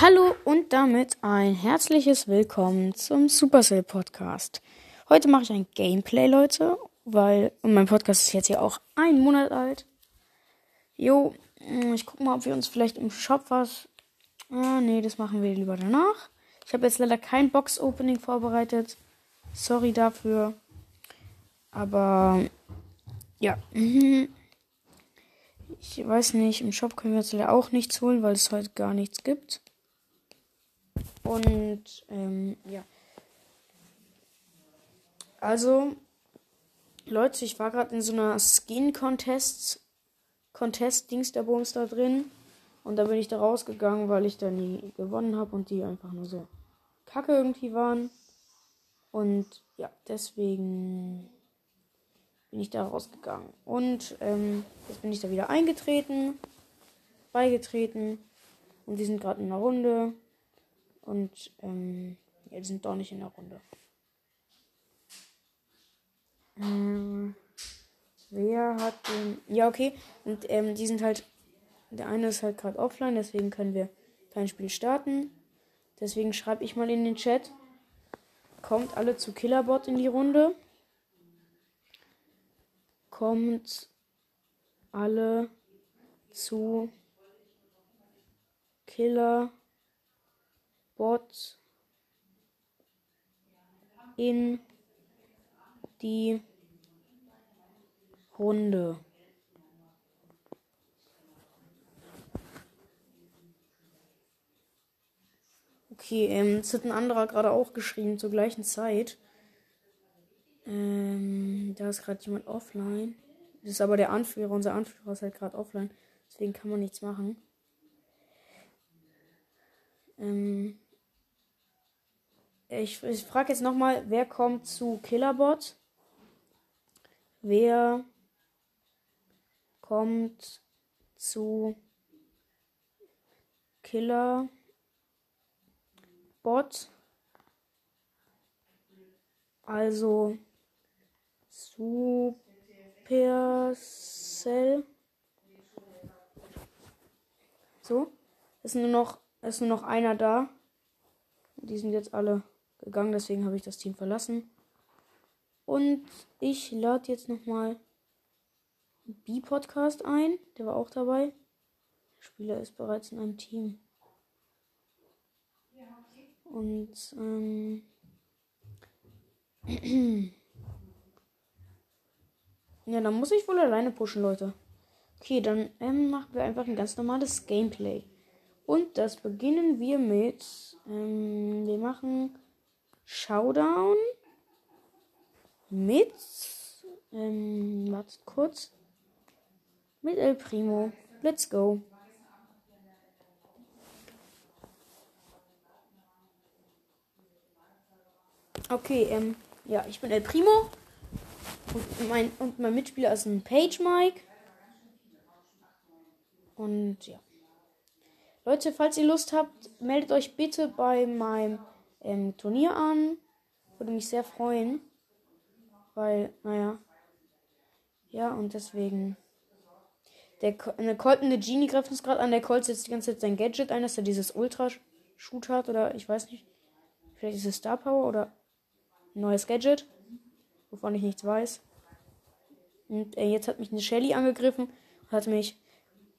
Hallo und damit ein herzliches Willkommen zum Supercell Podcast. Heute mache ich ein Gameplay, Leute, weil mein Podcast ist jetzt ja auch ein Monat alt. Jo, mm, ich gucke mal, ob wir uns vielleicht im Shop was. Ah, nee, das machen wir lieber danach. Ich habe jetzt leider kein Box-Opening vorbereitet. Sorry dafür. Aber ja. Ich weiß nicht, im Shop können wir uns leider auch nichts holen, weil es heute gar nichts gibt. Und ähm, ja. Also, Leute, ich war gerade in so einer Skin-Contest, Contest-Dings der Bums da drin. Und da bin ich da rausgegangen, weil ich da nie gewonnen habe und die einfach nur so kacke irgendwie waren. Und ja, deswegen bin ich da rausgegangen. Und ähm, jetzt bin ich da wieder eingetreten, beigetreten. Und die sind gerade in einer Runde. Und ähm, ja, die sind doch nicht in der Runde. Ähm, wer hat den. Ja, okay. Und ähm, die sind halt. Der eine ist halt gerade offline, deswegen können wir kein Spiel starten. Deswegen schreibe ich mal in den Chat. Kommt alle zu Killerbot in die Runde. Kommt alle zu Killerbot in die Runde. Okay, ähm, es hat ein anderer gerade auch geschrieben zur gleichen Zeit. Ähm, da ist gerade jemand offline. Das ist aber der Anführer. Unser Anführer ist halt gerade offline. Deswegen kann man nichts machen. Ähm, ich ich frage jetzt nochmal, wer kommt zu Killerbot? Wer kommt zu Killerbot? Also Supercell. So. Ist nur noch, ist nur noch einer da. Die sind jetzt alle gegangen, deswegen habe ich das Team verlassen. Und ich lade jetzt nochmal B-Podcast ein. Der war auch dabei. Der Spieler ist bereits in einem Team. Und ähm, ja, dann muss ich wohl alleine pushen, Leute. Okay, dann ähm, machen wir einfach ein ganz normales Gameplay. Und das beginnen wir mit. Ähm, wir machen Showdown mit. Ähm, wartet kurz. Mit El Primo. Let's go. Okay, ähm, ja, ich bin El Primo. Und mein, und mein Mitspieler ist ein Page Mike. Und ja. Leute, falls ihr Lust habt, meldet euch bitte bei meinem ähm, Turnier an. Würde mich sehr freuen. Weil, naja. Ja, und deswegen. Der eine Colt und eine Genie greift uns gerade an. Der Colt setzt die ganze Zeit sein Gadget ein, dass er dieses Ultra-Shoot hat. Oder ich weiß nicht. Vielleicht ist es Star Power oder ein neues Gadget. Wovon ich nichts weiß. Und äh, jetzt hat mich eine Shelly angegriffen hat mich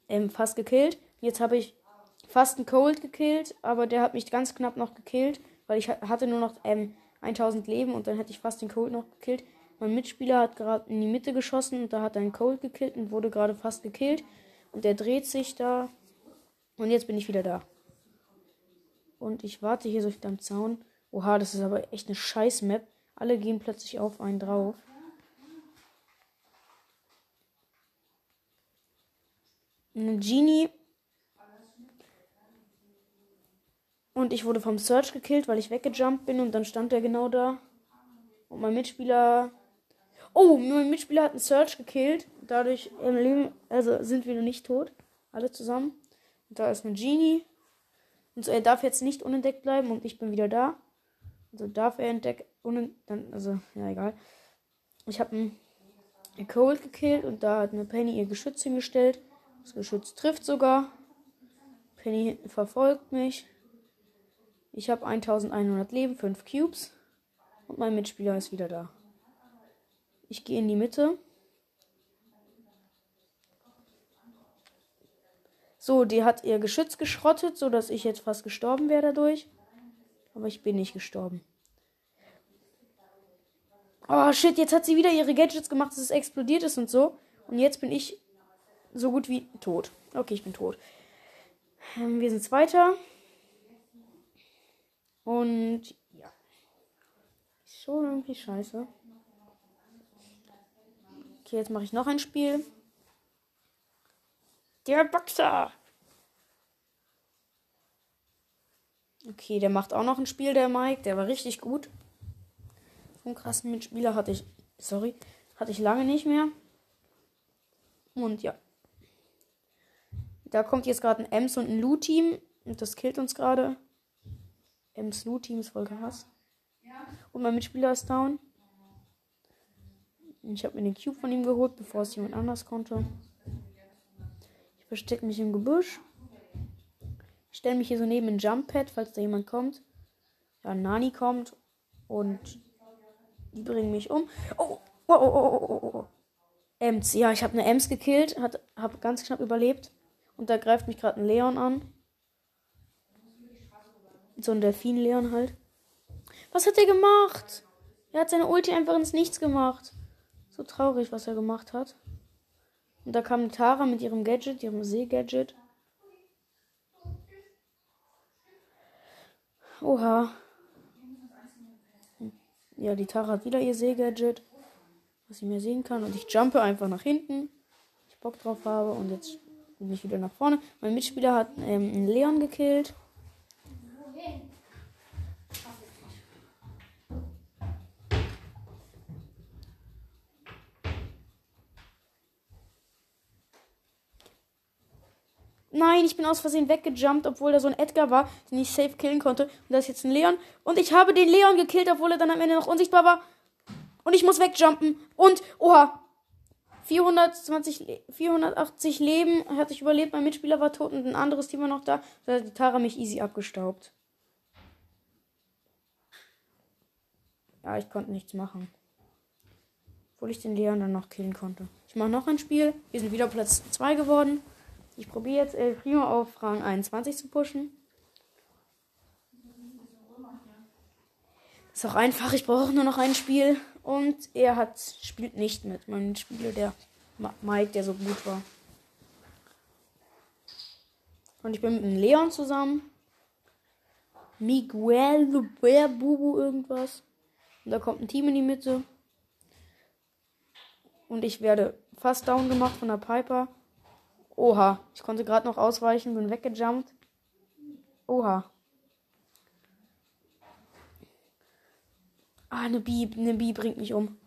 ähm, fast gekillt. Jetzt habe ich fast einen Cold gekillt, aber der hat mich ganz knapp noch gekillt, weil ich hatte nur noch ähm, 1000 Leben und dann hätte ich fast den Cold noch gekillt. Mein Mitspieler hat gerade in die Mitte geschossen und da hat er einen Cold gekillt und wurde gerade fast gekillt. Und der dreht sich da. Und jetzt bin ich wieder da. Und ich warte hier so am Zaun. Oha, das ist aber echt eine scheiß Map. Alle gehen plötzlich auf einen drauf. Eine Genie. Und ich wurde vom Search gekillt, weil ich weggejumpt bin und dann stand er genau da. Und mein Mitspieler. Oh, mein Mitspieler hat einen Search gekillt. Dadurch Leben, also sind wir noch nicht tot. Alle zusammen. Und da ist eine Genie. Und so, er darf jetzt nicht unentdeckt bleiben und ich bin wieder da. Also darf er entdecken. Dann, also, ja, egal. Ich habe einen Cold gekillt und da hat eine Penny ihr Geschütz hingestellt. Das Geschütz trifft sogar. Penny verfolgt mich. Ich habe 1100 Leben, 5 Cubes. Und mein Mitspieler ist wieder da. Ich gehe in die Mitte. So, die hat ihr Geschütz geschrottet, sodass ich jetzt fast gestorben wäre dadurch. Aber ich bin nicht gestorben. Oh shit, jetzt hat sie wieder ihre Gadgets gemacht, dass es explodiert ist und so. Und jetzt bin ich so gut wie tot. Okay, ich bin tot. Ähm, wir sind Zweiter. Und ja. Schon irgendwie scheiße. Okay, jetzt mache ich noch ein Spiel. Der Boxer. Okay, der macht auch noch ein Spiel, der Mike. Der war richtig gut. So einen krassen Mitspieler hatte ich. Sorry. Hatte ich lange nicht mehr. Und ja. Da kommt jetzt gerade ein Ems und ein Lu-Team. Und das killt uns gerade. Ems Lu-Team ist voll krass. Und mein Mitspieler ist down. Ich habe mir den Cube von ihm geholt, bevor es jemand anders konnte. Ich verstecke mich im Gebüsch. Ich stelle mich hier so neben ein Jump Pad, falls da jemand kommt. Ja, Nani kommt und die bringen mich um. Oh, oh, oh, oh, oh, oh. oh. Ems, ja, ich habe eine Ems gekillt, habe ganz knapp überlebt. Und da greift mich gerade ein Leon an. So ein Delfin-Leon halt. Was hat er gemacht? Er hat seine Ulti einfach ins Nichts gemacht. So traurig, was er gemacht hat. Und da kam Tara mit ihrem Gadget, ihrem See-Gadget. Oha. Ja, die Tara hat wieder ihr See-Gadget. Was ich mir sehen kann. Und ich jumpe einfach nach hinten. Ich Bock drauf habe. Und jetzt bin ich wieder nach vorne. Mein Mitspieler hat ähm, einen Leon gekillt. Nein, ich bin aus Versehen weggejumpt, obwohl da so ein Edgar war, den ich safe killen konnte. Und da ist jetzt ein Leon. Und ich habe den Leon gekillt, obwohl er dann am Ende noch unsichtbar war. Und ich muss wegjumpen. Und, oha, 420, 480 Leben hatte ich überlebt. Mein Mitspieler war tot und ein anderes Team war noch da. Da hat die Tara mich easy abgestaubt. Ja, ich konnte nichts machen. Obwohl ich den Leon dann noch killen konnte. Ich mache noch ein Spiel. Wir sind wieder Platz 2 geworden. Ich probiere jetzt El Primo auf Rang 21 zu pushen. Ist auch einfach. Ich brauche nur noch ein Spiel. Und er hat spielt nicht mit. Mein Spieler, der Mike, der so gut war. Und ich bin mit einem Leon zusammen. Miguel Bubu irgendwas. Und da kommt ein Team in die Mitte. Und ich werde fast down gemacht von der Piper. Oha, ich konnte gerade noch ausweichen, bin weggejumpt. Oha. Ah, eine Bi, eine Bi bringt mich um.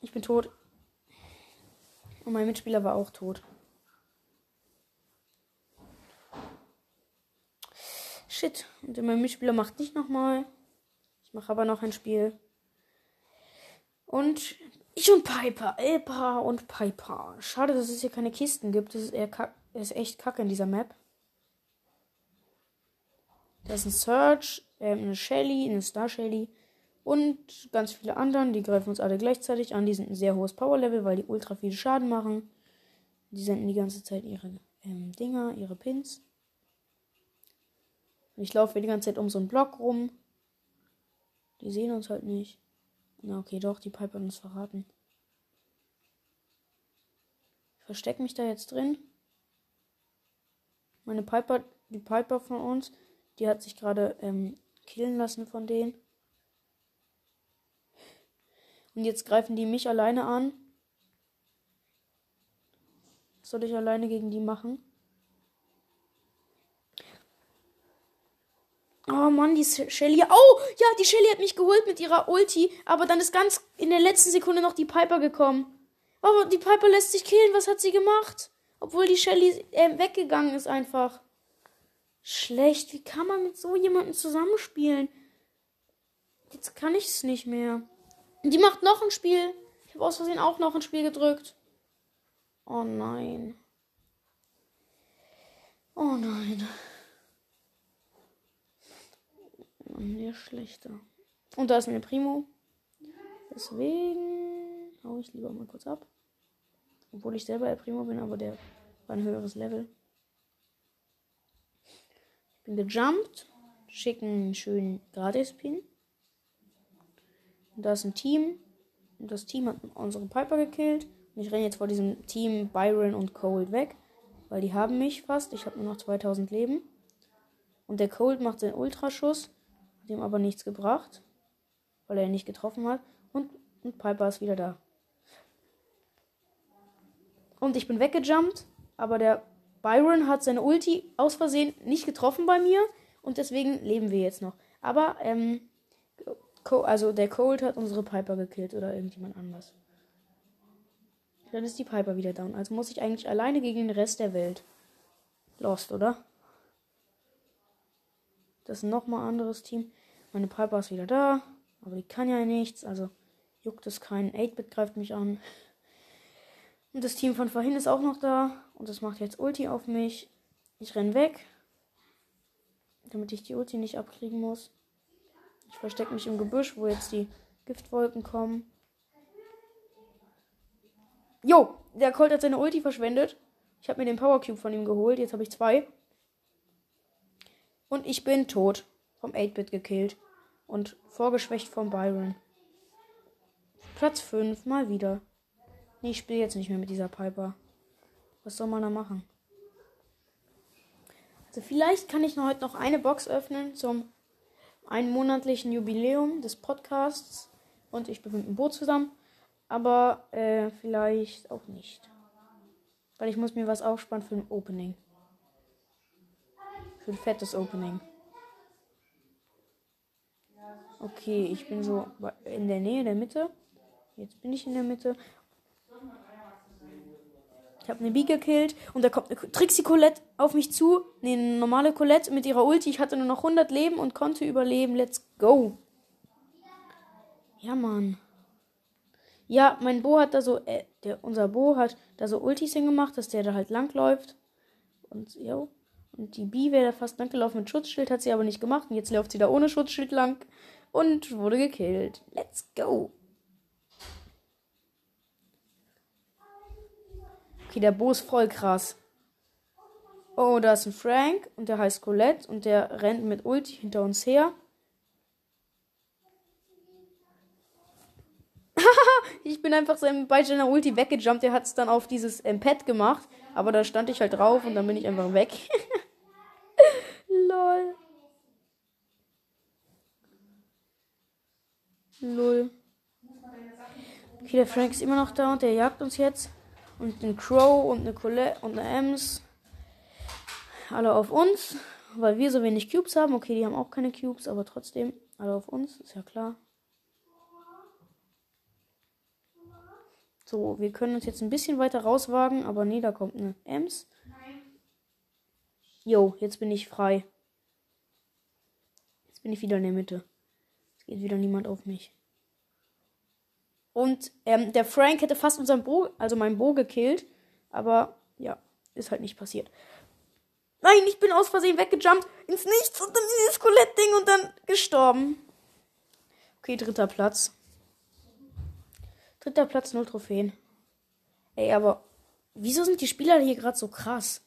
Ich bin tot. Und mein Mitspieler war auch tot. Shit. Und mein Mitspieler macht nicht nochmal. Ich mache aber noch ein Spiel. Und ich und Piper. Elpa und Piper. Schade, dass es hier keine Kisten gibt. Das ist, eher kack, ist echt kacke in dieser Map. Da ist ein Search, äh, eine Shelly, eine Star Shelly und ganz viele anderen. Die greifen uns alle gleichzeitig an. Die sind ein sehr hohes Power-Level, weil die ultra viel Schaden machen. Die senden die ganze Zeit ihre ähm, Dinger, ihre Pins. ich laufe die ganze Zeit um so einen Block rum. Die sehen uns halt nicht. Na okay, doch, die Piper hat uns verraten. Ich verstecke mich da jetzt drin. Meine Piper, die Piper von uns, die hat sich gerade ähm, killen lassen von denen. Und jetzt greifen die mich alleine an. Was soll ich alleine gegen die machen? Oh Mann, die Shelly. Oh, ja, die Shelly hat mich geholt mit ihrer Ulti. Aber dann ist ganz in der letzten Sekunde noch die Piper gekommen. Aber die Piper lässt sich killen. Was hat sie gemacht? Obwohl die Shelly äh, weggegangen ist einfach. Schlecht. Wie kann man mit so jemandem zusammenspielen? Jetzt kann ich es nicht mehr. Die macht noch ein Spiel. Ich habe aus Versehen auch noch ein Spiel gedrückt. Oh nein. Oh nein. Der schlechter. Und da ist mir Primo. Deswegen hau ich lieber mal kurz ab. Obwohl ich selber El Primo bin, aber der war ein höheres Level. Ich bin gejumpt. Schicken einen schönen Gratis-Pin. Und da ist ein Team. Und das Team hat unsere Piper gekillt. Und ich renne jetzt vor diesem Team Byron und Cold weg. Weil die haben mich fast. Ich habe nur noch 2000 Leben. Und der Cold macht seinen Ultraschuss. Ihm aber nichts gebracht. Weil er ihn nicht getroffen hat. Und, und Piper ist wieder da. Und ich bin weggejumpt. Aber der Byron hat seine Ulti aus Versehen nicht getroffen bei mir. Und deswegen leben wir jetzt noch. Aber, ähm, also der Cold hat unsere Piper gekillt oder irgendjemand anders. Dann ist die Piper wieder down. Also muss ich eigentlich alleine gegen den Rest der Welt. Lost, oder? Das ist nochmal ein anderes Team. Meine Piper ist wieder da. Aber die kann ja nichts. Also juckt es keinen. 8-Bit greift mich an. Und das Team von vorhin ist auch noch da. Und das macht jetzt Ulti auf mich. Ich renn weg. Damit ich die Ulti nicht abkriegen muss. Ich verstecke mich im Gebüsch, wo jetzt die Giftwolken kommen. Jo, der Colt hat seine Ulti verschwendet. Ich habe mir den Power Cube von ihm geholt. Jetzt habe ich zwei. Und ich bin tot. Vom 8-Bit gekillt. Und vorgeschwächt vom Byron. Platz 5, mal wieder. Nee, ich spiele jetzt nicht mehr mit dieser Piper. Was soll man da machen? Also vielleicht kann ich noch heute noch eine Box öffnen zum einmonatlichen Jubiläum des Podcasts. Und ich bin mit dem Boot zusammen. Aber äh, vielleicht auch nicht. Weil ich muss mir was aufsparen für ein Opening. Für ein fettes Opening. Okay, ich bin so in der Nähe der Mitte. Jetzt bin ich in der Mitte. Ich habe eine Bee gekillt und da kommt eine Trixie Colette auf mich zu. Ne, eine normale Colette mit ihrer Ulti. Ich hatte nur noch 100 Leben und konnte überleben. Let's go. Ja, Mann. Ja, mein Bo hat da so, äh, der, unser Bo hat da so Ultis hingemacht, dass der da halt langläuft. Und, jo. Und die Bee wäre da fast langgelaufen mit Schutzschild, hat sie aber nicht gemacht. Und jetzt läuft sie da ohne Schutzschild lang und wurde gekillt. Let's go. Okay, der Bo ist voll krass. Oh, da ist ein Frank und der heißt Colette und der rennt mit Ulti hinter uns her. ich bin einfach seinem bei seiner Ulti weggejumpt. Der hat es dann auf dieses ähm, Pad gemacht. Aber da stand ich halt drauf und dann bin ich einfach weg. Lol. Lol. Okay, der Frank ist immer noch da und der jagt uns jetzt. Und ein Crow und eine Colette und eine Ems. Alle auf uns. Weil wir so wenig Cubes haben. Okay, die haben auch keine Cubes, aber trotzdem. Alle auf uns, ist ja klar. So, wir können uns jetzt ein bisschen weiter rauswagen, aber nee, da kommt eine Ems. Jo, jetzt bin ich frei. Jetzt bin ich wieder in der Mitte. Geht wieder niemand auf mich. Und ähm, der Frank hätte fast unseren Bo, also meinen Bo gekillt. Aber ja, ist halt nicht passiert. Nein, ich bin aus Versehen weggejumpt ins Nichts und dann dieses Colette-Ding und dann gestorben. Okay, dritter Platz. Dritter Platz, null Trophäen. Ey, aber wieso sind die Spieler hier gerade so krass?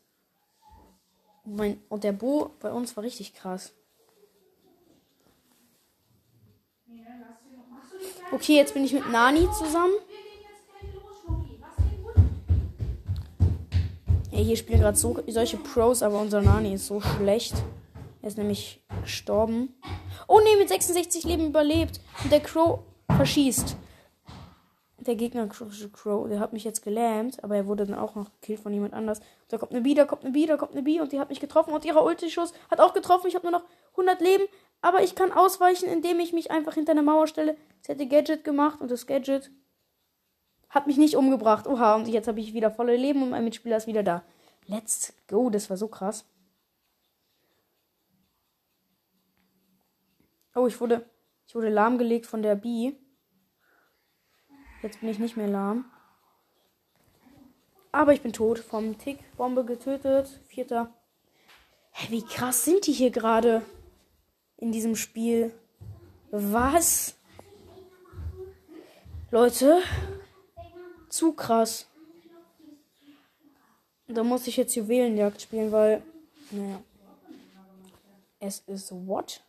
Mein, und der Bo bei uns war richtig krass. Okay, jetzt bin ich mit Nani zusammen. Ey, hier spielen gerade so, solche Pros, aber unser Nani ist so schlecht. Er ist nämlich gestorben. Oh ne, mit 66 Leben überlebt. Und der Crow verschießt der Gegner Crow, der hat mich jetzt gelähmt, aber er wurde dann auch noch gekillt von jemand anders. Da kommt eine B, da kommt eine B, da kommt eine B und die hat mich getroffen und ihrer Ulti-Schuss hat auch getroffen. Ich habe nur noch 100 Leben, aber ich kann ausweichen, indem ich mich einfach hinter eine Mauer stelle. Sie hätte Gadget gemacht und das Gadget hat mich nicht umgebracht. Oha, und jetzt habe ich wieder volle Leben und mein Mitspieler ist wieder da. Let's go, das war so krass. Oh, ich wurde, ich wurde lahmgelegt von der B. Jetzt bin ich nicht mehr lahm. Aber ich bin tot. Vom Tick-Bombe getötet. Vierter. Hä, wie krass sind die hier gerade? In diesem Spiel. Was? Leute, zu krass. Da muss ich jetzt Juwelenjagd spielen, weil, naja. Es ist what?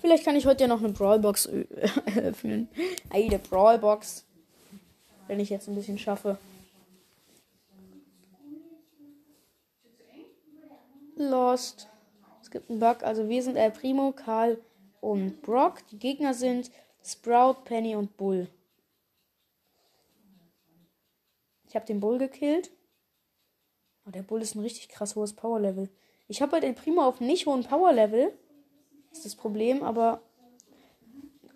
Vielleicht kann ich heute ja noch eine Brawlbox öffnen. Eine Brawlbox. Wenn ich jetzt ein bisschen schaffe. Lost. Gibt einen Bug. Also wir sind El Primo, Karl und Brock. Die Gegner sind Sprout, Penny und Bull. Ich habe den Bull gekillt. Oh, der Bull ist ein richtig krass hohes Power-Level. Ich habe halt El Primo auf nicht hohen Power-Level. Ist das Problem, aber.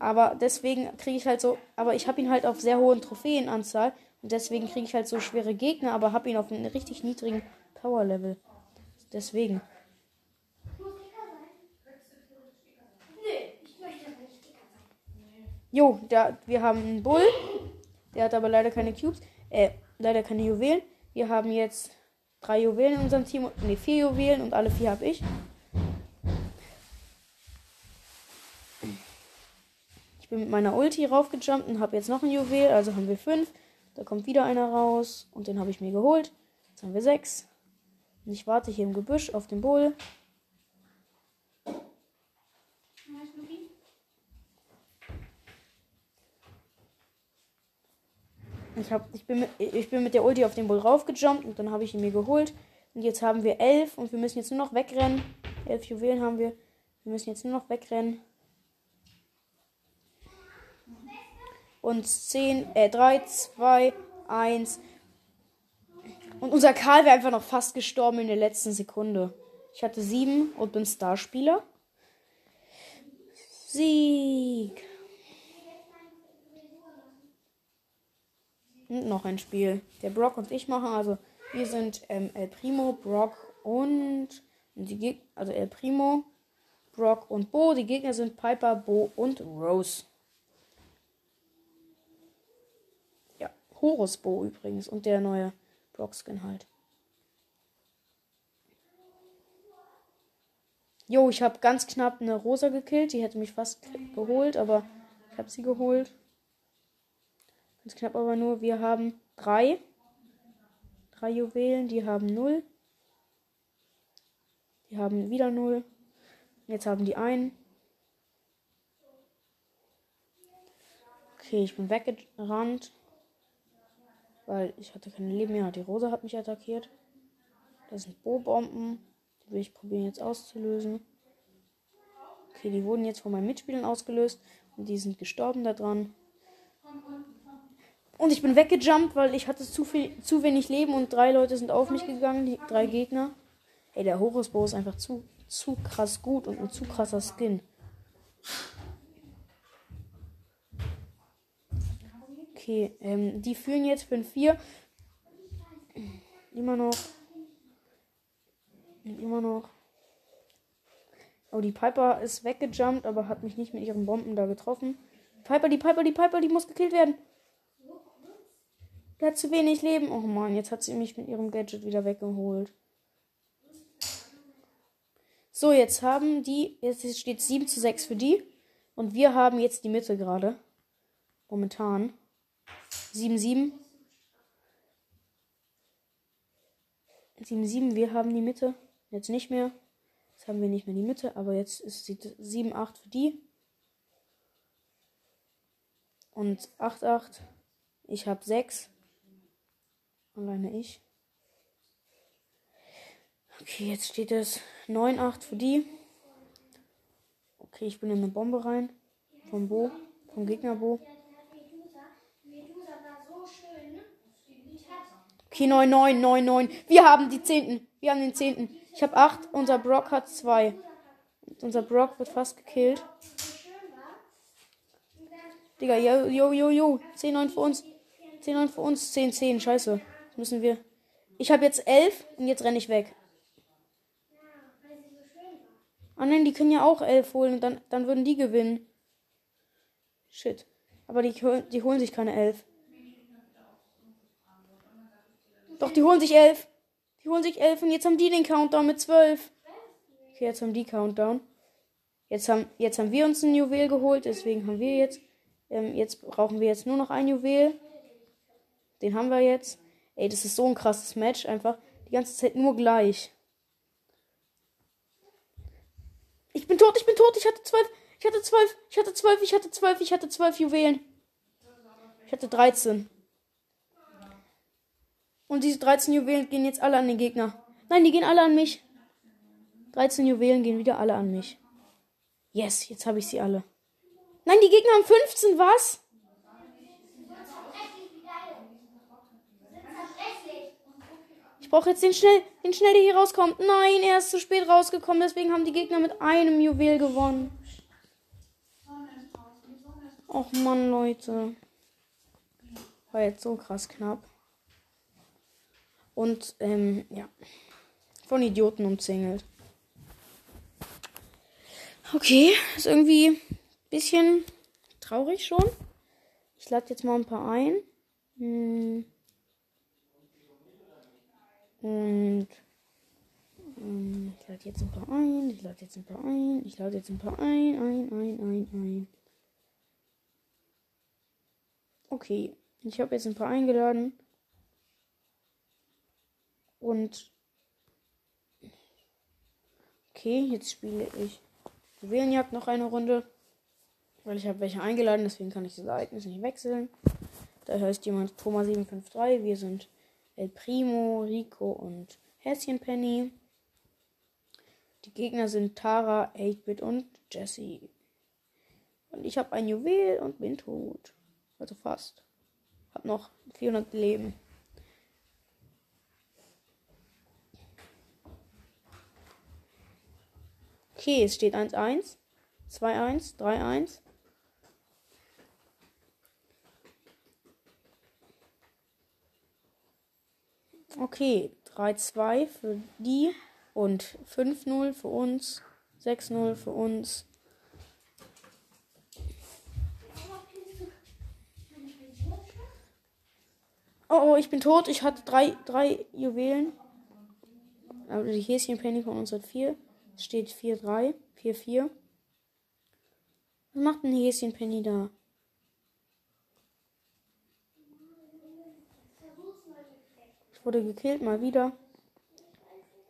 Aber deswegen kriege ich halt so. Aber ich habe ihn halt auf sehr hohen Trophäenanzahl. Und deswegen kriege ich halt so schwere Gegner, aber habe ihn auf einem richtig niedrigen Power-Level. Deswegen. Jo, da, wir haben einen Bull. Der hat aber leider keine Cubes. Äh, leider keine Juwelen. Wir haben jetzt drei Juwelen in unserem Team. Ne, vier Juwelen und alle vier habe ich. Ich bin mit meiner Ulti raufgejumpt und habe jetzt noch ein Juwel. Also haben wir fünf. Da kommt wieder einer raus. Und den habe ich mir geholt. Jetzt haben wir sechs. Und ich warte hier im Gebüsch auf den Bull. Ich, hab, ich, bin mit, ich bin mit der Ulti auf den Bull raufgejumpt und dann habe ich ihn mir geholt. Und jetzt haben wir elf und wir müssen jetzt nur noch wegrennen. Elf Juwelen haben wir. Wir müssen jetzt nur noch wegrennen. Und 10, äh, 3, 2, 1. Und unser Karl wäre einfach noch fast gestorben in der letzten Sekunde. Ich hatte 7 und bin Starspieler. Sieg. Noch ein Spiel. Der Brock und ich machen. Also wir sind ähm, El Primo, Brock und die Geg also El Primo, Brock und Bo. Die Gegner sind Piper, Bo und Rose. Ja, Horus Bo übrigens und der neue Brock-Skin halt. Jo, ich habe ganz knapp eine Rosa gekillt. Die hätte mich fast geholt, aber ich habe sie geholt. Ganz knapp aber nur. Wir haben drei. Drei Juwelen. Die haben null. Die haben wieder null. Jetzt haben die einen. Okay, ich bin weggerannt. Weil ich hatte keine Leben mehr. Die Rosa hat mich attackiert. Das sind Bo-Bomben. Die will ich probieren jetzt auszulösen. Okay, die wurden jetzt von meinen Mitspielern ausgelöst. Und die sind gestorben daran. Und ich bin weggejumpt, weil ich hatte zu, viel, zu wenig Leben und drei Leute sind auf mich gegangen, die drei Gegner. Ey, der Horusbo ist einfach zu, zu krass gut und ein zu krasser Skin. Okay, ähm, die führen jetzt 5-4. Immer noch. Immer noch. Oh, die Piper ist weggejumpt, aber hat mich nicht mit ihren Bomben da getroffen. Piper, die Piper, die Piper, die muss gekillt werden. Der hat zu wenig Leben. Oh Mann, jetzt hat sie mich mit ihrem Gadget wieder weggeholt. So, jetzt haben die, jetzt steht 7 zu 6 für die. Und wir haben jetzt die Mitte gerade. Momentan. 7, 7. 7, 7, wir haben die Mitte. Jetzt nicht mehr. Jetzt haben wir nicht mehr die Mitte, aber jetzt ist sie 7, 8 für die. Und 8, 8. Ich habe 6. Alleine ich. Okay, jetzt steht es 9-8 für die. Okay, ich bin in eine Bombe rein. Vom Bo. Vom Gegner Bo. Okay, 9, 9, 9, 9. Wir haben die 10. Wir haben den 10. Ich habe 8. Unser Brock hat 2. Unser Brock wird fast gekillt. Digga, yo, yo, yo. 10, 9 für uns. 10, 9 für uns. 10, 10. Scheiße müssen wir. Ich habe jetzt elf und jetzt renne ich weg. Ah nein, die können ja auch elf holen und dann, dann würden die gewinnen. Shit. Aber die, die holen sich keine elf. Doch, die holen sich elf. Die holen sich elf und jetzt haben die den Countdown mit zwölf. Okay, jetzt haben die Countdown. Jetzt haben, jetzt haben wir uns ein Juwel geholt, deswegen haben wir jetzt. Ähm, jetzt brauchen wir jetzt nur noch ein Juwel. Den haben wir jetzt. Ey, das ist so ein krasses Match. Einfach die ganze Zeit nur gleich. Ich bin tot, ich bin tot, ich hatte zwölf, ich hatte zwölf, ich hatte zwölf, ich hatte zwölf, ich hatte zwölf Juwelen. Ich hatte 13. Und diese 13 Juwelen gehen jetzt alle an den Gegner. Nein, die gehen alle an mich. 13 Juwelen gehen wieder alle an mich. Yes, jetzt habe ich sie alle. Nein, die Gegner haben 15, was? Ich brauche jetzt den schnell, den schnell, der hier rauskommt. Nein, er ist zu spät rausgekommen, deswegen haben die Gegner mit einem Juwel gewonnen. Och Mann, Leute. War jetzt so krass knapp. Und, ähm, ja. Von Idioten umzingelt. Okay, ist irgendwie ein bisschen traurig schon. Ich lade jetzt mal ein paar ein. Hm. Und ähm, ich lade jetzt ein paar ein. Ich lade jetzt ein paar ein. Ich lade jetzt ein paar ein. Ein, ein, ein, ein. Okay, ich habe jetzt ein paar eingeladen. Und okay, jetzt spiele ich Juwelenjagd noch eine Runde. Weil ich habe welche eingeladen, deswegen kann ich das Ereignis nicht wechseln. Da heißt jemand Thomas753. Wir sind El Primo, Rico und Häschenpenny. Die Gegner sind Tara, 8-Bit und Jesse. Und ich habe ein Juwel und bin tot. Also fast. Hab noch 400 Leben. Okay, es steht 1-1, 2-1, 3-1. Okay, 3-2 für die und 5-0 für uns, 6-0 für uns. Oh, oh, ich bin tot. Ich hatte drei, drei Juwelen. Aber die Häschenpenny von uns hat vier. Steht 4-3, 4-4. Was macht ein Häschenpenny da? Wurde gekillt, mal wieder.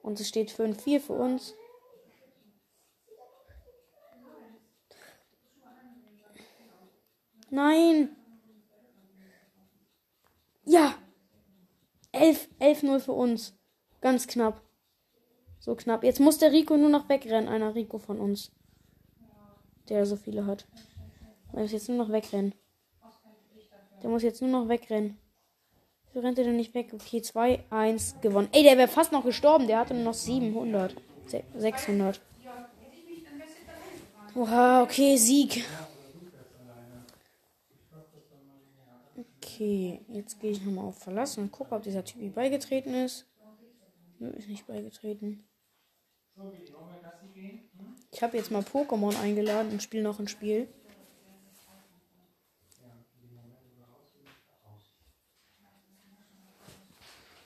Und es steht 5-4 für uns. Nein! Ja! 11, 11-0 für uns. Ganz knapp. So knapp. Jetzt muss der Rico nur noch wegrennen. Einer Rico von uns. Der so viele hat. Der muss jetzt nur noch wegrennen. Der muss jetzt nur noch wegrennen. Wieso rennt er denn nicht weg? Okay, 2, 1, gewonnen. Ey, der wäre fast noch gestorben. Der hatte nur noch 700. 600. Oha, okay, Sieg. Okay, jetzt gehe ich nochmal auf Verlassen und gucke, ob dieser Typ beigetreten ist. Nö, ist nicht beigetreten. Ich habe jetzt mal Pokémon eingeladen und spiele noch ein Spiel.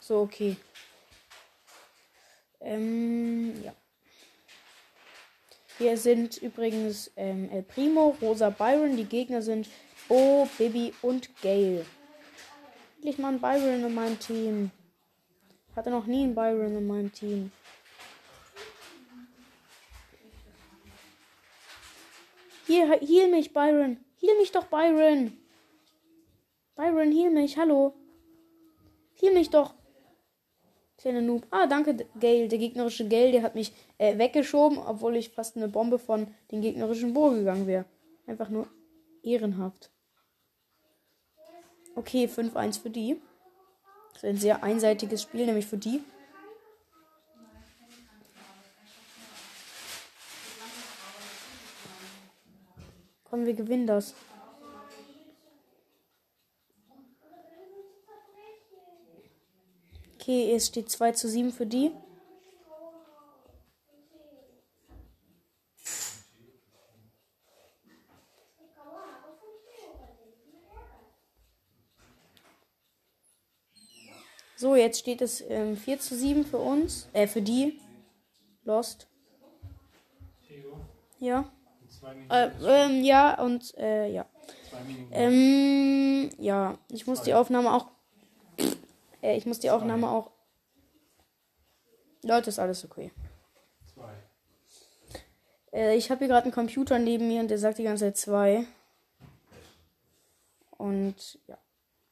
So, okay. Ähm, ja. Hier sind übrigens ähm, El Primo, Rosa Byron. Die Gegner sind Bo, Bibi und Gail. Endlich mal ein Byron in meinem Team. Hatte noch nie einen Byron in meinem Team. Hier, heal mich, Byron. Heal mich doch, Byron. Byron, heal mich. Hallo. Heal mich doch. Kleiner Noob. Ah, danke, Gale. Der gegnerische Gale, der hat mich äh, weggeschoben, obwohl ich fast eine Bombe von den gegnerischen Bo gegangen wäre. Einfach nur ehrenhaft. Okay, 5-1 für die. Das ist ein sehr einseitiges Spiel, nämlich für die. Komm, wir gewinnen das. Okay, es steht 2 zu 7 für die. So, jetzt steht es ähm, 4 zu 7 für uns. Äh, für die. Lost. Ja. Äh, ähm, ja, und äh, ja. Ähm, ja, ich muss die Aufnahme auch. Äh, ich muss die Aufnahme auch. Leute, ist alles okay. Zwei. Äh, ich habe hier gerade einen Computer neben mir und der sagt die ganze Zeit zwei. Und ja.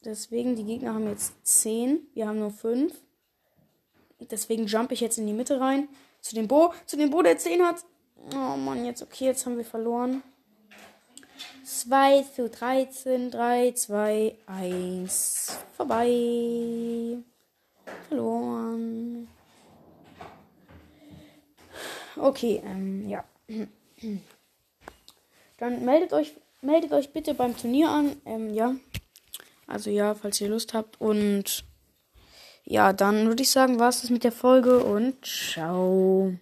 Deswegen, die Gegner haben jetzt 10. Wir haben nur 5. Deswegen jump ich jetzt in die Mitte rein. Zu dem Bo. Zu dem Bo, der 10 hat. Oh Mann, jetzt okay, jetzt haben wir verloren. 2 zu 13. 3, 2, 1. Vorbei. Verloren. Okay, ähm, ja. Dann meldet euch, meldet euch bitte beim Turnier an. Ähm, ja. Also ja, falls ihr Lust habt. Und ja, dann würde ich sagen, war es das mit der Folge und ciao.